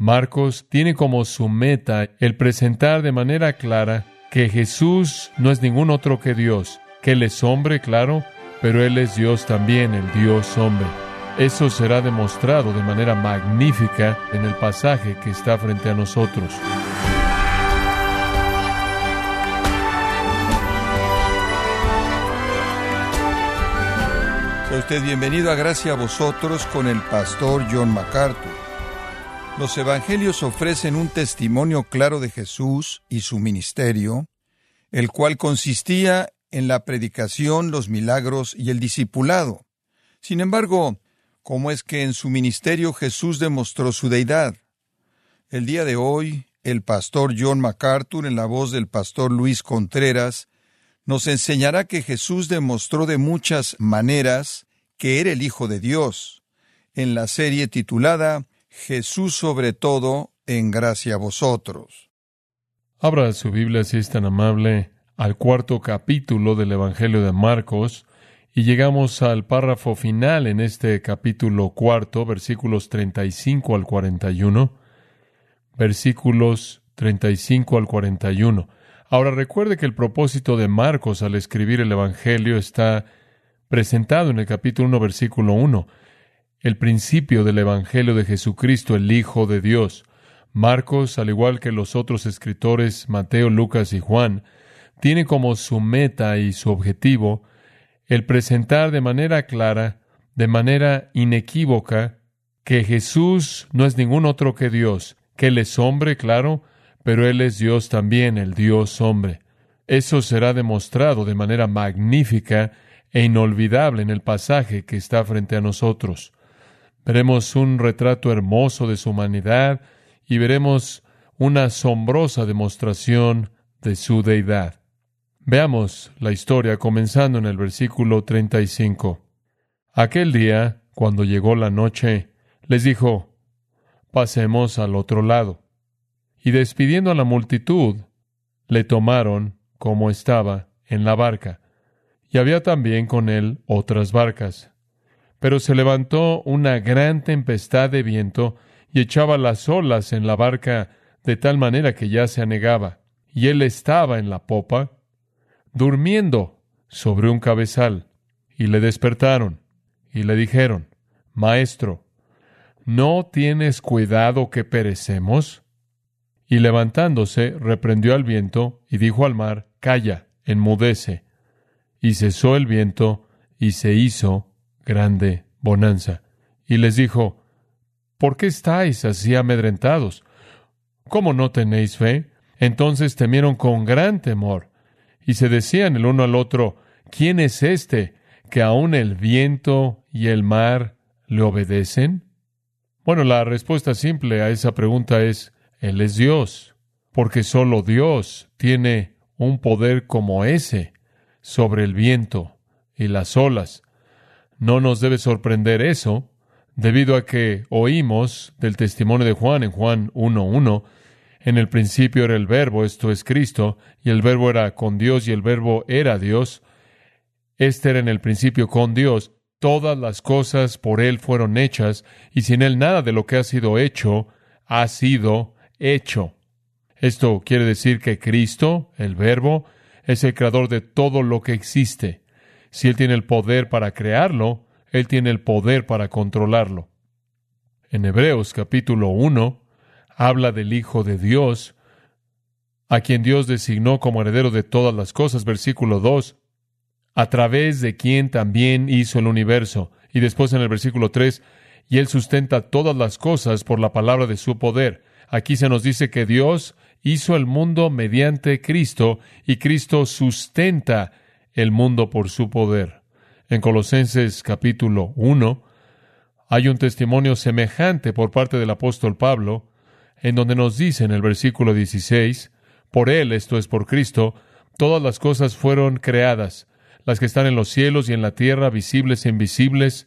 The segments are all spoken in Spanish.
Marcos tiene como su meta el presentar de manera clara que Jesús no es ningún otro que Dios, que Él es hombre, claro, pero Él es Dios también, el Dios hombre. Eso será demostrado de manera magnífica en el pasaje que está frente a nosotros. Sea usted bienvenido a Gracia a vosotros con el pastor John MacArthur. Los evangelios ofrecen un testimonio claro de Jesús y su ministerio, el cual consistía en la predicación, los milagros y el discipulado. Sin embargo, ¿cómo es que en su ministerio Jesús demostró su deidad? El día de hoy, el pastor John MacArthur, en la voz del pastor Luis Contreras, nos enseñará que Jesús demostró de muchas maneras que era el Hijo de Dios, en la serie titulada Jesús sobre todo, en gracia a vosotros. Abra su Biblia si es tan amable al cuarto capítulo del Evangelio de Marcos y llegamos al párrafo final en este capítulo cuarto, versículos 35 al 41. Versículos 35 al 41. Ahora recuerde que el propósito de Marcos al escribir el Evangelio está presentado en el capítulo 1, versículo 1 el principio del Evangelio de Jesucristo, el Hijo de Dios. Marcos, al igual que los otros escritores Mateo, Lucas y Juan, tiene como su meta y su objetivo el presentar de manera clara, de manera inequívoca, que Jesús no es ningún otro que Dios, que Él es hombre, claro, pero Él es Dios también, el Dios hombre. Eso será demostrado de manera magnífica e inolvidable en el pasaje que está frente a nosotros. Veremos un retrato hermoso de su humanidad y veremos una asombrosa demostración de su deidad. Veamos la historia comenzando en el versículo 35. Aquel día, cuando llegó la noche, les dijo, pasemos al otro lado. Y despidiendo a la multitud, le tomaron como estaba en la barca. Y había también con él otras barcas. Pero se levantó una gran tempestad de viento y echaba las olas en la barca de tal manera que ya se anegaba. Y él estaba en la popa, durmiendo sobre un cabezal. Y le despertaron y le dijeron, Maestro, ¿no tienes cuidado que perecemos? Y levantándose, reprendió al viento y dijo al mar, Calla, enmudece. Y cesó el viento y se hizo grande bonanza. Y les dijo, ¿por qué estáis así amedrentados? ¿Cómo no tenéis fe? Entonces temieron con gran temor y se decían el uno al otro, ¿quién es este que aun el viento y el mar le obedecen? Bueno, la respuesta simple a esa pregunta es, Él es Dios, porque solo Dios tiene un poder como ese sobre el viento y las olas no nos debe sorprender eso, debido a que oímos del testimonio de Juan en Juan 1.1, en el principio era el verbo, esto es Cristo, y el verbo era con Dios y el verbo era Dios. Este era en el principio con Dios. Todas las cosas por Él fueron hechas, y sin Él nada de lo que ha sido hecho ha sido hecho. Esto quiere decir que Cristo, el verbo, es el creador de todo lo que existe. Si Él tiene el poder para crearlo, Él tiene el poder para controlarlo. En Hebreos capítulo 1 habla del Hijo de Dios, a quien Dios designó como heredero de todas las cosas, versículo 2, a través de quien también hizo el universo. Y después en el versículo 3, y Él sustenta todas las cosas por la palabra de su poder. Aquí se nos dice que Dios hizo el mundo mediante Cristo y Cristo sustenta el mundo por su poder. En Colosenses capítulo 1 hay un testimonio semejante por parte del apóstol Pablo, en donde nos dice en el versículo 16, por Él, esto es por Cristo, todas las cosas fueron creadas, las que están en los cielos y en la tierra, visibles e invisibles,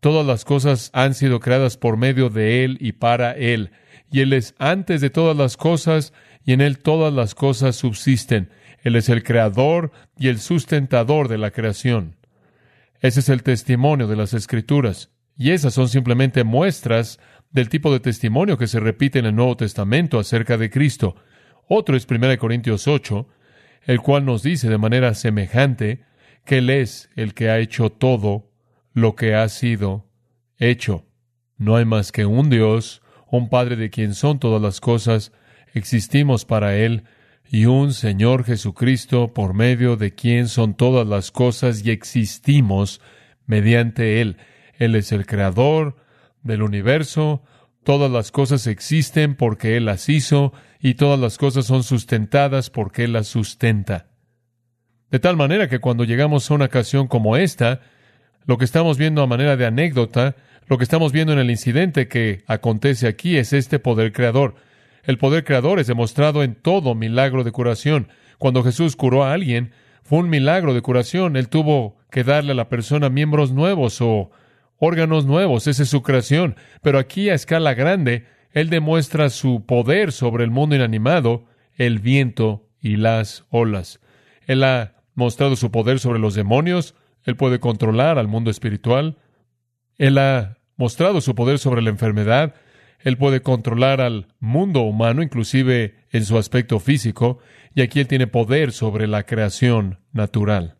todas las cosas han sido creadas por medio de Él y para Él, y Él es antes de todas las cosas, y en Él todas las cosas subsisten. Él es el creador y el sustentador de la creación. Ese es el testimonio de las Escrituras. Y esas son simplemente muestras del tipo de testimonio que se repite en el Nuevo Testamento acerca de Cristo. Otro es 1 Corintios 8, el cual nos dice de manera semejante que Él es el que ha hecho todo lo que ha sido hecho. No hay más que un Dios, un Padre de quien son todas las cosas, existimos para Él, y un Señor Jesucristo por medio de quien son todas las cosas y existimos mediante Él. Él es el creador del universo, todas las cosas existen porque Él las hizo y todas las cosas son sustentadas porque Él las sustenta. De tal manera que cuando llegamos a una ocasión como esta, lo que estamos viendo a manera de anécdota, lo que estamos viendo en el incidente que acontece aquí es este poder creador. El poder creador es demostrado en todo milagro de curación. Cuando Jesús curó a alguien, fue un milagro de curación. Él tuvo que darle a la persona miembros nuevos o órganos nuevos. Esa es su creación. Pero aquí a escala grande, Él demuestra su poder sobre el mundo inanimado, el viento y las olas. Él ha mostrado su poder sobre los demonios. Él puede controlar al mundo espiritual. Él ha mostrado su poder sobre la enfermedad. Él puede controlar al mundo humano, inclusive en su aspecto físico, y aquí Él tiene poder sobre la creación natural.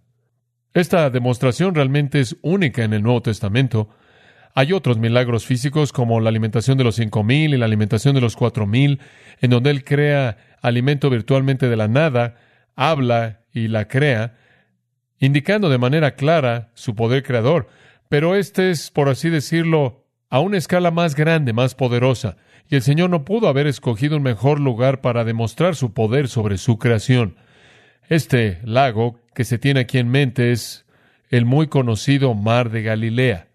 Esta demostración realmente es única en el Nuevo Testamento. Hay otros milagros físicos como la alimentación de los cinco mil y la alimentación de los cuatro mil, en donde Él crea alimento virtualmente de la nada, habla y la crea, indicando de manera clara su poder creador. Pero este es, por así decirlo, a una escala más grande, más poderosa, y el Señor no pudo haber escogido un mejor lugar para demostrar su poder sobre su creación. Este lago que se tiene aquí en mente es el muy conocido Mar de Galilea.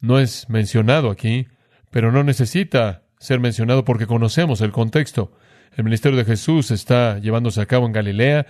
No es mencionado aquí, pero no necesita ser mencionado porque conocemos el contexto. El ministerio de Jesús está llevándose a cabo en Galilea.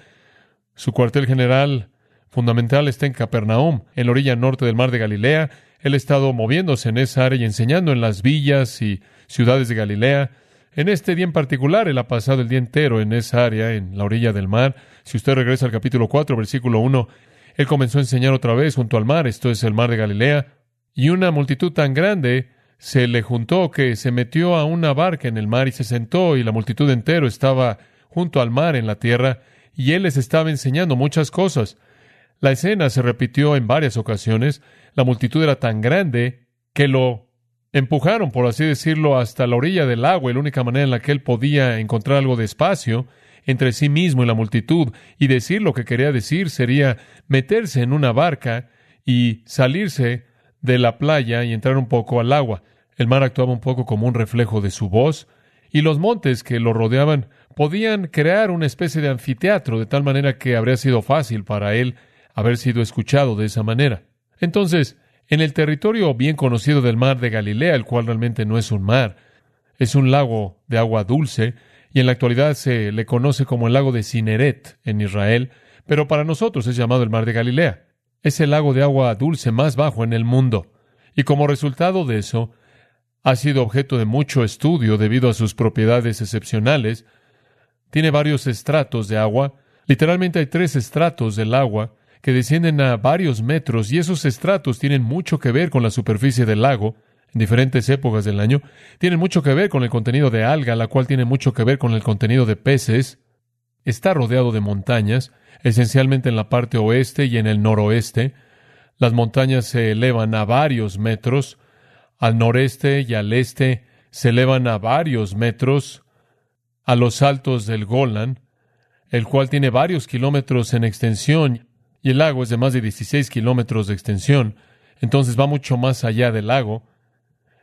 Su cuartel general fundamental está en Capernaum, en la orilla norte del Mar de Galilea, él ha estado moviéndose en esa área y enseñando en las villas y ciudades de Galilea. En este día en particular, él ha pasado el día entero en esa área, en la orilla del mar. Si usted regresa al capítulo 4, versículo 1, él comenzó a enseñar otra vez junto al mar, esto es el mar de Galilea, y una multitud tan grande se le juntó que se metió a una barca en el mar y se sentó, y la multitud entero estaba junto al mar en la tierra, y él les estaba enseñando muchas cosas. La escena se repitió en varias ocasiones. La multitud era tan grande que lo empujaron, por así decirlo, hasta la orilla del agua, la única manera en la que él podía encontrar algo de espacio entre sí mismo y la multitud y decir lo que quería decir sería meterse en una barca y salirse de la playa y entrar un poco al agua. El mar actuaba un poco como un reflejo de su voz, y los montes que lo rodeaban podían crear una especie de anfiteatro, de tal manera que habría sido fácil para él haber sido escuchado de esa manera. Entonces, en el territorio bien conocido del mar de Galilea, el cual realmente no es un mar, es un lago de agua dulce, y en la actualidad se le conoce como el lago de Cineret en Israel, pero para nosotros es llamado el mar de Galilea. Es el lago de agua dulce más bajo en el mundo, y como resultado de eso, ha sido objeto de mucho estudio debido a sus propiedades excepcionales. Tiene varios estratos de agua, literalmente hay tres estratos del agua, que descienden a varios metros y esos estratos tienen mucho que ver con la superficie del lago. En diferentes épocas del año, tienen mucho que ver con el contenido de alga, la cual tiene mucho que ver con el contenido de peces, está rodeado de montañas, esencialmente en la parte oeste y en el noroeste. Las montañas se elevan a varios metros, al noreste y al este se elevan a varios metros, a los altos del Golan, el cual tiene varios kilómetros en extensión y el lago es de más de 16 kilómetros de extensión, entonces va mucho más allá del lago.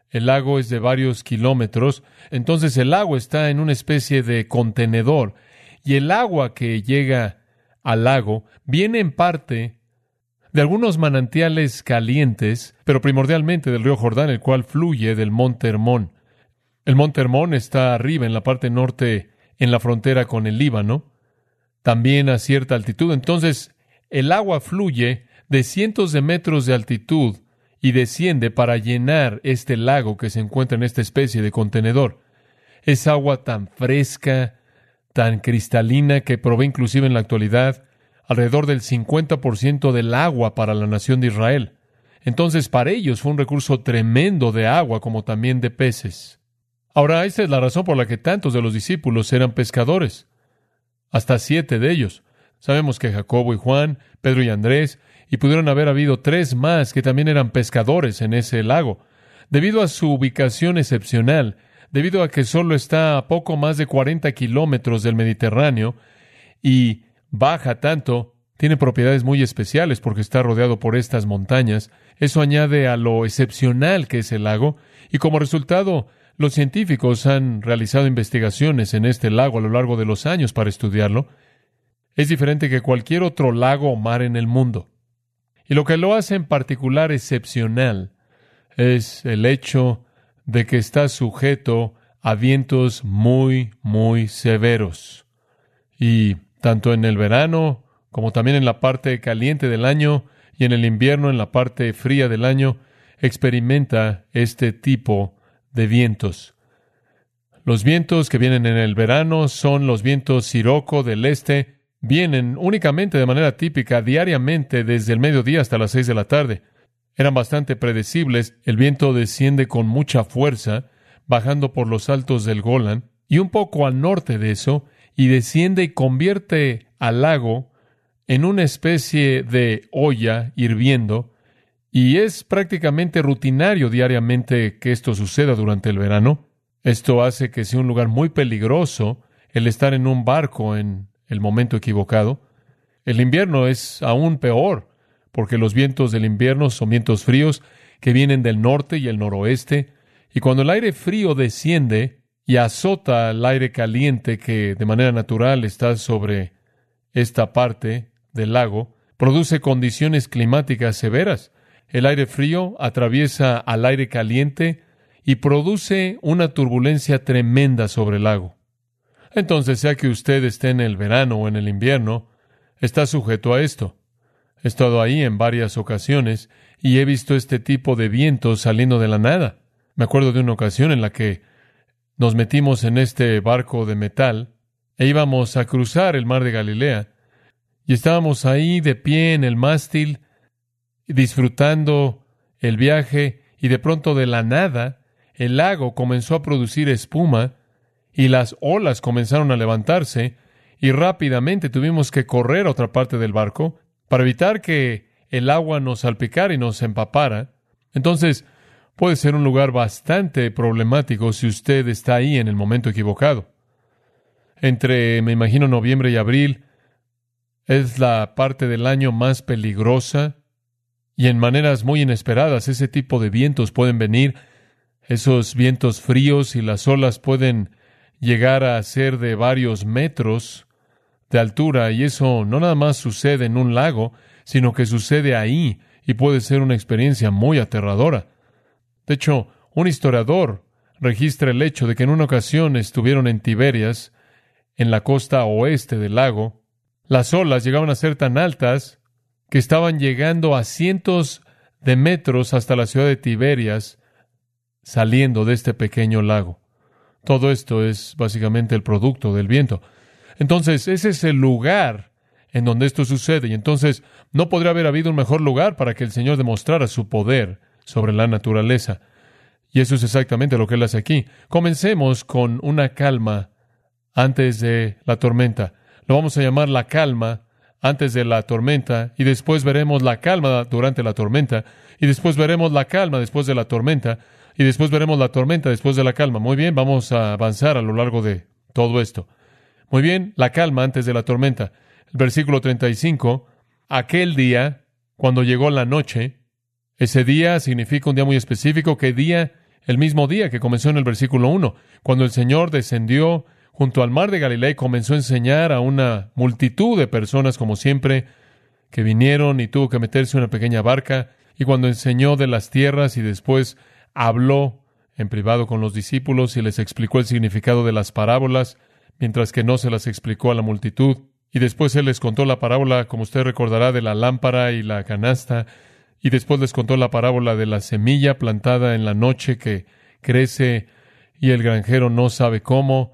El lago es de varios kilómetros, entonces el lago está en una especie de contenedor y el agua que llega al lago viene en parte de algunos manantiales calientes, pero primordialmente del río Jordán, el cual fluye del monte Hermón. El monte Hermón está arriba en la parte norte, en la frontera con el Líbano, también a cierta altitud. Entonces, el agua fluye de cientos de metros de altitud y desciende para llenar este lago que se encuentra en esta especie de contenedor. Es agua tan fresca, tan cristalina que provee inclusive en la actualidad alrededor del 50% del agua para la nación de Israel. Entonces para ellos fue un recurso tremendo de agua como también de peces. Ahora, esta es la razón por la que tantos de los discípulos eran pescadores. Hasta siete de ellos. Sabemos que Jacobo y Juan, Pedro y Andrés, y pudieron haber habido tres más que también eran pescadores en ese lago. Debido a su ubicación excepcional, debido a que solo está a poco más de 40 kilómetros del Mediterráneo y baja tanto, tiene propiedades muy especiales porque está rodeado por estas montañas. Eso añade a lo excepcional que es el lago y como resultado los científicos han realizado investigaciones en este lago a lo largo de los años para estudiarlo. Es diferente que cualquier otro lago o mar en el mundo. Y lo que lo hace en particular excepcional es el hecho de que está sujeto a vientos muy, muy severos. Y tanto en el verano como también en la parte caliente del año y en el invierno, en la parte fría del año, experimenta este tipo de vientos. Los vientos que vienen en el verano son los vientos siroco del este, vienen únicamente de manera típica diariamente desde el mediodía hasta las seis de la tarde. Eran bastante predecibles, el viento desciende con mucha fuerza, bajando por los altos del Golan, y un poco al norte de eso, y desciende y convierte al lago en una especie de olla hirviendo, y es prácticamente rutinario diariamente que esto suceda durante el verano. Esto hace que sea un lugar muy peligroso el estar en un barco en el momento equivocado. El invierno es aún peor, porque los vientos del invierno son vientos fríos que vienen del norte y el noroeste, y cuando el aire frío desciende y azota al aire caliente que de manera natural está sobre esta parte del lago, produce condiciones climáticas severas. El aire frío atraviesa al aire caliente y produce una turbulencia tremenda sobre el lago. Entonces, sea que usted esté en el verano o en el invierno, está sujeto a esto. He estado ahí en varias ocasiones y he visto este tipo de vientos saliendo de la nada. Me acuerdo de una ocasión en la que nos metimos en este barco de metal e íbamos a cruzar el mar de Galilea y estábamos ahí de pie en el mástil disfrutando el viaje y de pronto de la nada el lago comenzó a producir espuma y las olas comenzaron a levantarse y rápidamente tuvimos que correr a otra parte del barco para evitar que el agua nos salpicara y nos empapara. Entonces, puede ser un lugar bastante problemático si usted está ahí en el momento equivocado. Entre, me imagino, noviembre y abril es la parte del año más peligrosa y en maneras muy inesperadas ese tipo de vientos pueden venir, esos vientos fríos y las olas pueden llegar a ser de varios metros de altura y eso no nada más sucede en un lago, sino que sucede ahí y puede ser una experiencia muy aterradora. De hecho, un historiador registra el hecho de que en una ocasión estuvieron en Tiberias, en la costa oeste del lago, las olas llegaban a ser tan altas que estaban llegando a cientos de metros hasta la ciudad de Tiberias, saliendo de este pequeño lago. Todo esto es básicamente el producto del viento. Entonces, ese es el lugar en donde esto sucede. Y entonces, no podría haber habido un mejor lugar para que el Señor demostrara su poder sobre la naturaleza. Y eso es exactamente lo que Él hace aquí. Comencemos con una calma antes de la tormenta. Lo vamos a llamar la calma antes de la tormenta y después veremos la calma durante la tormenta y después veremos la calma después de la tormenta y después veremos la tormenta después de la calma. Muy bien, vamos a avanzar a lo largo de todo esto. Muy bien, la calma antes de la tormenta. El versículo 35, aquel día, cuando llegó la noche, ese día significa un día muy específico. ¿Qué día? El mismo día que comenzó en el versículo 1, cuando el Señor descendió junto al mar de Galilea y comenzó a enseñar a una multitud de personas, como siempre, que vinieron y tuvo que meterse en una pequeña barca, y cuando enseñó de las tierras y después habló en privado con los discípulos y les explicó el significado de las parábolas, mientras que no se las explicó a la multitud. Y después él les contó la parábola, como usted recordará, de la lámpara y la canasta, y después les contó la parábola de la semilla plantada en la noche que crece y el granjero no sabe cómo,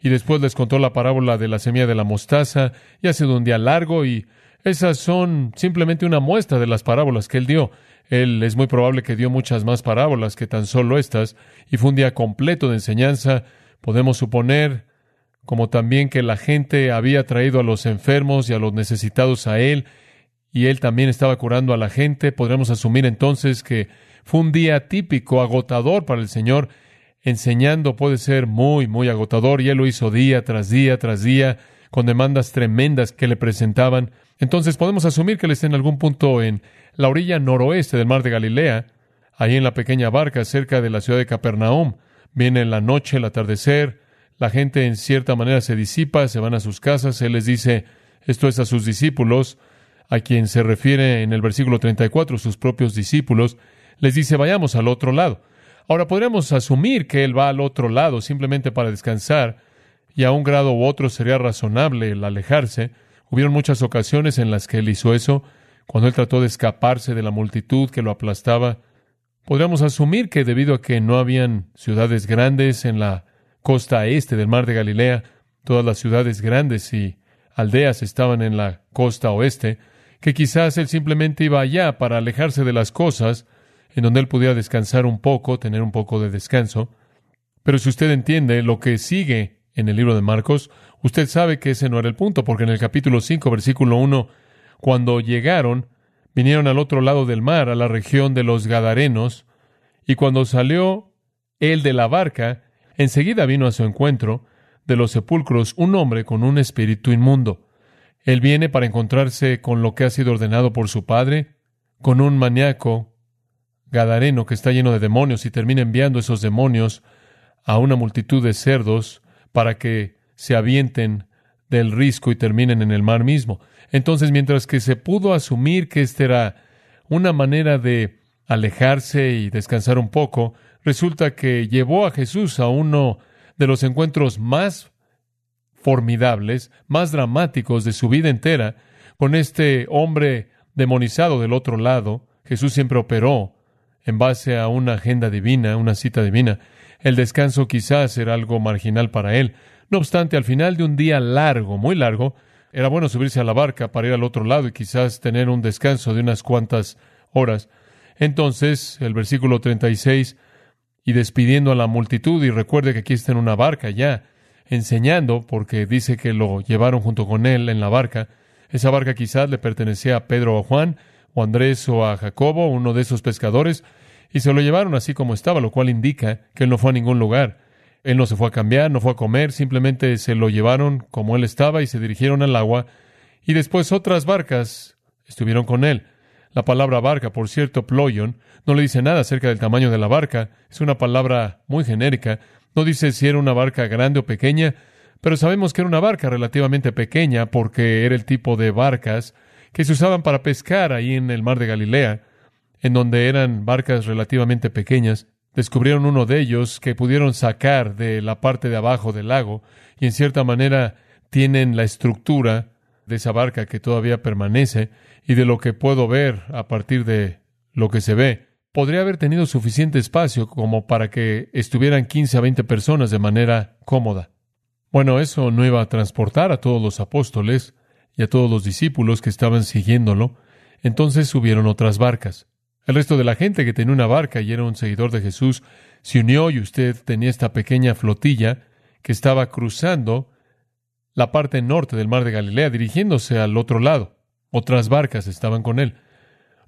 y después les contó la parábola de la semilla de la mostaza, y ha sido un día largo, y esas son simplemente una muestra de las parábolas que él dio. Él es muy probable que dio muchas más parábolas que tan solo estas, y fue un día completo de enseñanza. Podemos suponer, como también que la gente había traído a los enfermos y a los necesitados a Él, y Él también estaba curando a la gente. Podremos asumir entonces que fue un día típico, agotador para el Señor. Enseñando puede ser muy, muy agotador, y Él lo hizo día tras día tras día, con demandas tremendas que le presentaban. Entonces podemos asumir que Él está en algún punto en la orilla noroeste del mar de Galilea, ahí en la pequeña barca cerca de la ciudad de Capernaum. Viene en la noche, el atardecer, la gente en cierta manera se disipa, se van a sus casas, Él les dice, esto es a sus discípulos, a quien se refiere en el versículo 34, sus propios discípulos, les dice, vayamos al otro lado. Ahora podríamos asumir que Él va al otro lado simplemente para descansar, y a un grado u otro sería razonable el alejarse. Hubieron muchas ocasiones en las que Él hizo eso, cuando él trató de escaparse de la multitud que lo aplastaba, podríamos asumir que debido a que no habían ciudades grandes en la costa este del mar de Galilea, todas las ciudades grandes y aldeas estaban en la costa oeste, que quizás él simplemente iba allá para alejarse de las cosas, en donde él pudiera descansar un poco, tener un poco de descanso. Pero si usted entiende lo que sigue en el libro de Marcos, usted sabe que ese no era el punto, porque en el capítulo 5, versículo 1, cuando llegaron, vinieron al otro lado del mar, a la región de los Gadarenos, y cuando salió él de la barca, enseguida vino a su encuentro de los sepulcros un hombre con un espíritu inmundo. Él viene para encontrarse con lo que ha sido ordenado por su padre, con un maníaco gadareno que está lleno de demonios y termina enviando esos demonios a una multitud de cerdos para que se avienten del risco y terminen en el mar mismo. Entonces, mientras que se pudo asumir que esta era una manera de alejarse y descansar un poco, resulta que llevó a Jesús a uno de los encuentros más formidables, más dramáticos de su vida entera, con este hombre demonizado del otro lado. Jesús siempre operó en base a una agenda divina, una cita divina. El descanso quizás era algo marginal para él. No obstante, al final de un día largo, muy largo, era bueno subirse a la barca para ir al otro lado y quizás tener un descanso de unas cuantas horas. Entonces, el versículo 36, y despidiendo a la multitud, y recuerde que aquí está en una barca ya, enseñando, porque dice que lo llevaron junto con él en la barca. Esa barca quizás le pertenecía a Pedro o a Juan, o Andrés o a Jacobo, uno de esos pescadores, y se lo llevaron así como estaba, lo cual indica que él no fue a ningún lugar. Él no se fue a cambiar, no fue a comer, simplemente se lo llevaron como él estaba y se dirigieron al agua. Y después otras barcas estuvieron con él. La palabra barca, por cierto, ployon, no le dice nada acerca del tamaño de la barca. Es una palabra muy genérica. No dice si era una barca grande o pequeña, pero sabemos que era una barca relativamente pequeña porque era el tipo de barcas que se usaban para pescar ahí en el mar de Galilea, en donde eran barcas relativamente pequeñas descubrieron uno de ellos que pudieron sacar de la parte de abajo del lago y en cierta manera tienen la estructura de esa barca que todavía permanece y de lo que puedo ver a partir de lo que se ve, podría haber tenido suficiente espacio como para que estuvieran 15 a 20 personas de manera cómoda. Bueno, eso no iba a transportar a todos los apóstoles y a todos los discípulos que estaban siguiéndolo, entonces subieron otras barcas. El resto de la gente que tenía una barca y era un seguidor de Jesús se unió y usted tenía esta pequeña flotilla que estaba cruzando la parte norte del mar de Galilea, dirigiéndose al otro lado. Otras barcas estaban con él.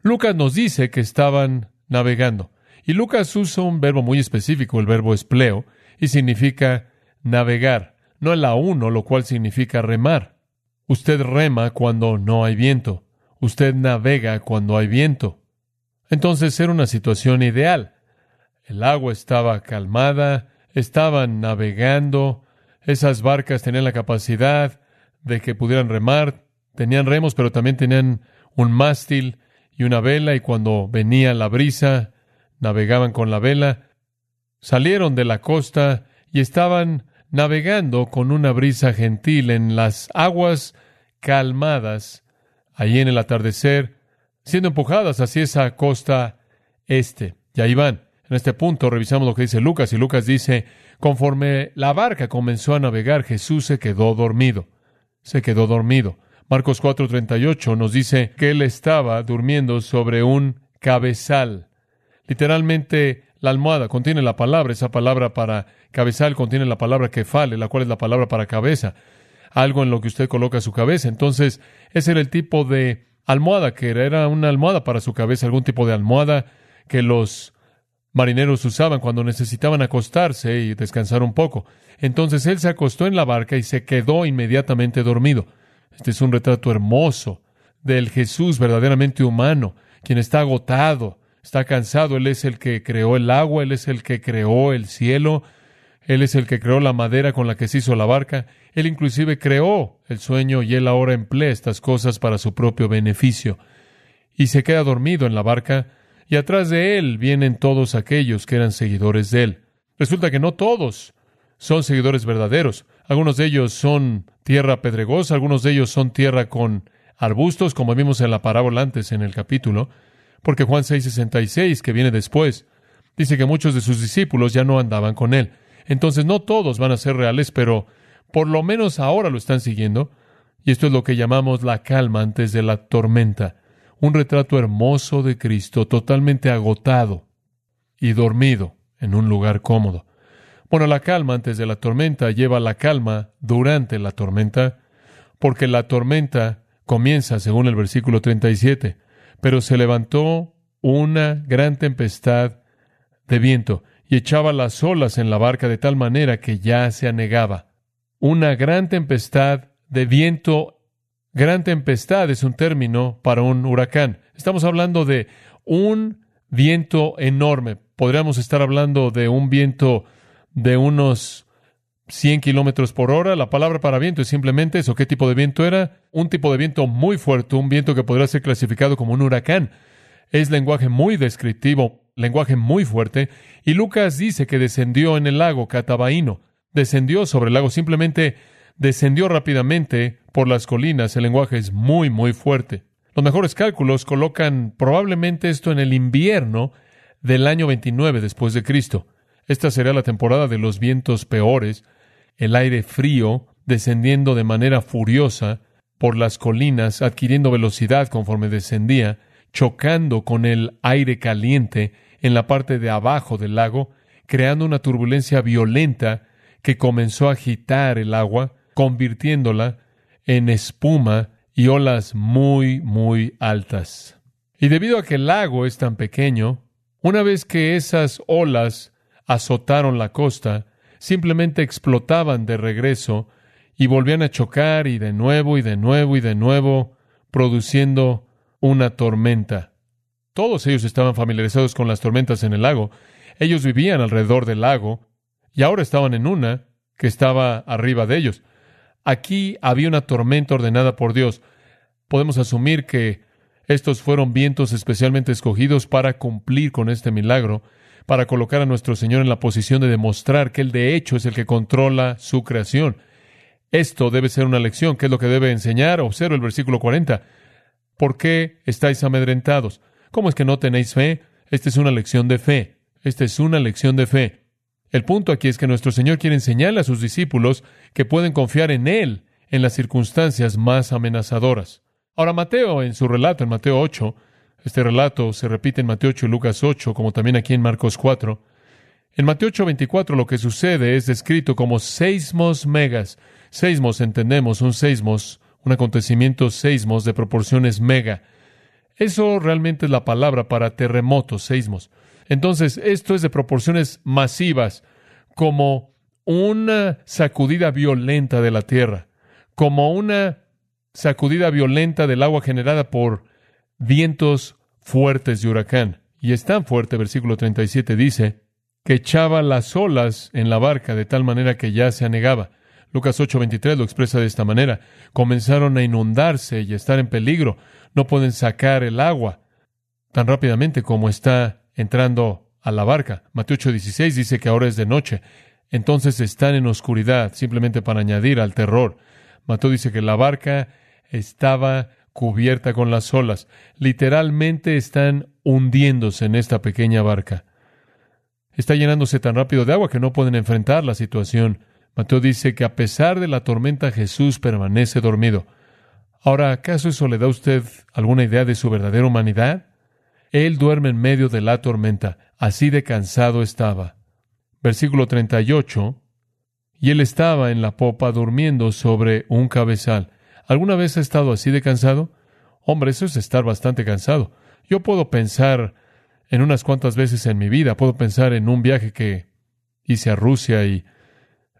Lucas nos dice que estaban navegando. Y Lucas usa un verbo muy específico, el verbo espleo, y significa navegar, no en la uno, lo cual significa remar. Usted rema cuando no hay viento. Usted navega cuando hay viento. Entonces era una situación ideal. El agua estaba calmada, estaban navegando, esas barcas tenían la capacidad de que pudieran remar, tenían remos, pero también tenían un mástil y una vela, y cuando venía la brisa, navegaban con la vela. Salieron de la costa y estaban navegando con una brisa gentil en las aguas calmadas, allí en el atardecer, siendo empujadas hacia esa costa este. Y ahí van. En este punto revisamos lo que dice Lucas y Lucas dice, conforme la barca comenzó a navegar, Jesús se quedó dormido. Se quedó dormido. Marcos 4:38 nos dice que él estaba durmiendo sobre un cabezal. Literalmente, la almohada contiene la palabra, esa palabra para cabezal contiene la palabra kefale, la cual es la palabra para cabeza, algo en lo que usted coloca su cabeza. Entonces, ese era el tipo de almohada que era, era una almohada para su cabeza, algún tipo de almohada que los marineros usaban cuando necesitaban acostarse y descansar un poco. Entonces él se acostó en la barca y se quedó inmediatamente dormido. Este es un retrato hermoso del Jesús verdaderamente humano, quien está agotado, está cansado. Él es el que creó el agua, Él es el que creó el cielo, Él es el que creó la madera con la que se hizo la barca. Él inclusive creó el sueño y Él ahora emplea estas cosas para su propio beneficio. Y se queda dormido en la barca y atrás de Él vienen todos aquellos que eran seguidores de Él. Resulta que no todos son seguidores verdaderos. Algunos de ellos son tierra pedregosa, algunos de ellos son tierra con arbustos, como vimos en la parábola antes en el capítulo, porque Juan 6:66, que viene después, dice que muchos de sus discípulos ya no andaban con él. Entonces no todos van a ser reales, pero por lo menos ahora lo están siguiendo, y esto es lo que llamamos la calma antes de la tormenta, un retrato hermoso de Cristo totalmente agotado y dormido en un lugar cómodo. Bueno, la calma antes de la tormenta lleva la calma durante la tormenta, porque la tormenta comienza según el versículo 37, pero se levantó una gran tempestad de viento y echaba las olas en la barca de tal manera que ya se anegaba. Una gran tempestad de viento. Gran tempestad es un término para un huracán. Estamos hablando de un viento enorme. Podríamos estar hablando de un viento de unos 100 kilómetros por hora. La palabra para viento es simplemente eso. ¿Qué tipo de viento era? Un tipo de viento muy fuerte, un viento que podría ser clasificado como un huracán. Es lenguaje muy descriptivo, lenguaje muy fuerte. Y Lucas dice que descendió en el lago Catabaíno. Descendió sobre el lago, simplemente descendió rápidamente por las colinas. El lenguaje es muy, muy fuerte. Los mejores cálculos colocan probablemente esto en el invierno del año 29 después de Cristo. Esta será la temporada de los vientos peores, el aire frío descendiendo de manera furiosa por las colinas, adquiriendo velocidad conforme descendía, chocando con el aire caliente en la parte de abajo del lago, creando una turbulencia violenta que comenzó a agitar el agua, convirtiéndola en espuma y olas muy, muy altas. Y debido a que el lago es tan pequeño, una vez que esas olas azotaron la costa, simplemente explotaban de regreso y volvían a chocar y de nuevo y de nuevo y de nuevo, produciendo una tormenta. Todos ellos estaban familiarizados con las tormentas en el lago. Ellos vivían alrededor del lago y ahora estaban en una que estaba arriba de ellos. Aquí había una tormenta ordenada por Dios. Podemos asumir que estos fueron vientos especialmente escogidos para cumplir con este milagro para colocar a nuestro Señor en la posición de demostrar que Él de hecho es el que controla su creación. Esto debe ser una lección. ¿Qué es lo que debe enseñar? Observa el versículo 40. ¿Por qué estáis amedrentados? ¿Cómo es que no tenéis fe? Esta es una lección de fe. Esta es una lección de fe. El punto aquí es que nuestro Señor quiere enseñarle a sus discípulos que pueden confiar en Él en las circunstancias más amenazadoras. Ahora Mateo, en su relato, en Mateo 8, este relato se repite en Mateo 8 y Lucas 8, como también aquí en Marcos 4. En Mateo 8, 24 lo que sucede es descrito como seismos megas. Seismos, entendemos, un seismos, un acontecimiento seismos de proporciones mega. Eso realmente es la palabra para terremotos, seismos. Entonces, esto es de proporciones masivas, como una sacudida violenta de la tierra, como una sacudida violenta del agua generada por vientos fuertes de huracán. Y es tan fuerte, versículo 37 dice, que echaba las olas en la barca de tal manera que ya se anegaba. Lucas 8:23 lo expresa de esta manera. Comenzaron a inundarse y a estar en peligro. No pueden sacar el agua tan rápidamente como está entrando a la barca. Mateo 8:16 dice que ahora es de noche. Entonces están en oscuridad, simplemente para añadir al terror. Mateo dice que la barca estaba cubierta con las olas. Literalmente están hundiéndose en esta pequeña barca. Está llenándose tan rápido de agua que no pueden enfrentar la situación. Mateo dice que a pesar de la tormenta Jesús permanece dormido. Ahora, ¿acaso eso le da a usted alguna idea de su verdadera humanidad? Él duerme en medio de la tormenta. Así de cansado estaba. Versículo 38. Y él estaba en la popa durmiendo sobre un cabezal. ¿Alguna vez ha estado así de cansado? Hombre, eso es estar bastante cansado. Yo puedo pensar en unas cuantas veces en mi vida, puedo pensar en un viaje que hice a Rusia y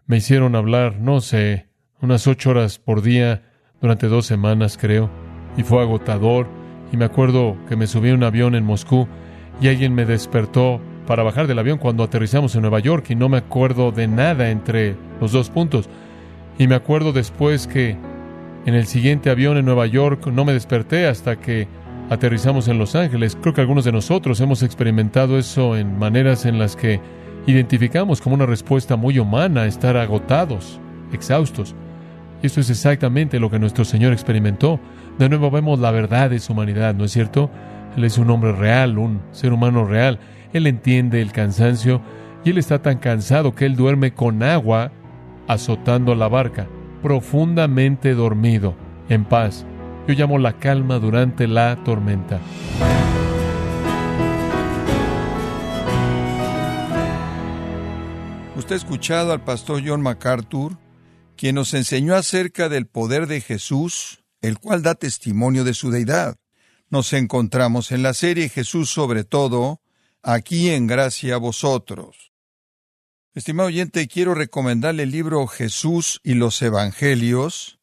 me hicieron hablar, no sé, unas ocho horas por día durante dos semanas, creo, y fue agotador. Y me acuerdo que me subí a un avión en Moscú y alguien me despertó para bajar del avión cuando aterrizamos en Nueva York y no me acuerdo de nada entre los dos puntos. Y me acuerdo después que en el siguiente avión en Nueva York no me desperté hasta que aterrizamos en Los Ángeles. Creo que algunos de nosotros hemos experimentado eso en maneras en las que identificamos como una respuesta muy humana estar agotados, exhaustos. Y esto es exactamente lo que nuestro Señor experimentó. De nuevo vemos la verdad de su humanidad, ¿no es cierto? Él es un hombre real, un ser humano real. Él entiende el cansancio y él está tan cansado que él duerme con agua azotando la barca, profundamente dormido, en paz. Yo llamo la calma durante la tormenta. Usted ha escuchado al pastor John MacArthur, quien nos enseñó acerca del poder de Jesús, el cual da testimonio de su deidad. Nos encontramos en la serie Jesús sobre todo, aquí en Gracia a vosotros. Estimado oyente, quiero recomendarle el libro Jesús y los Evangelios,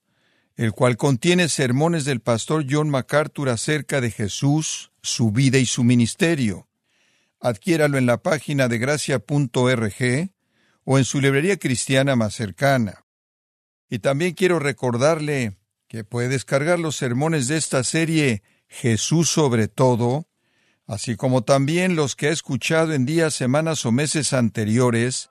el cual contiene sermones del pastor John MacArthur acerca de Jesús, su vida y su ministerio. Adquiéralo en la página de gracia.org o en su librería cristiana más cercana. Y también quiero recordarle que puede descargar los sermones de esta serie Jesús sobre todo, así como también los que ha escuchado en días, semanas o meses anteriores,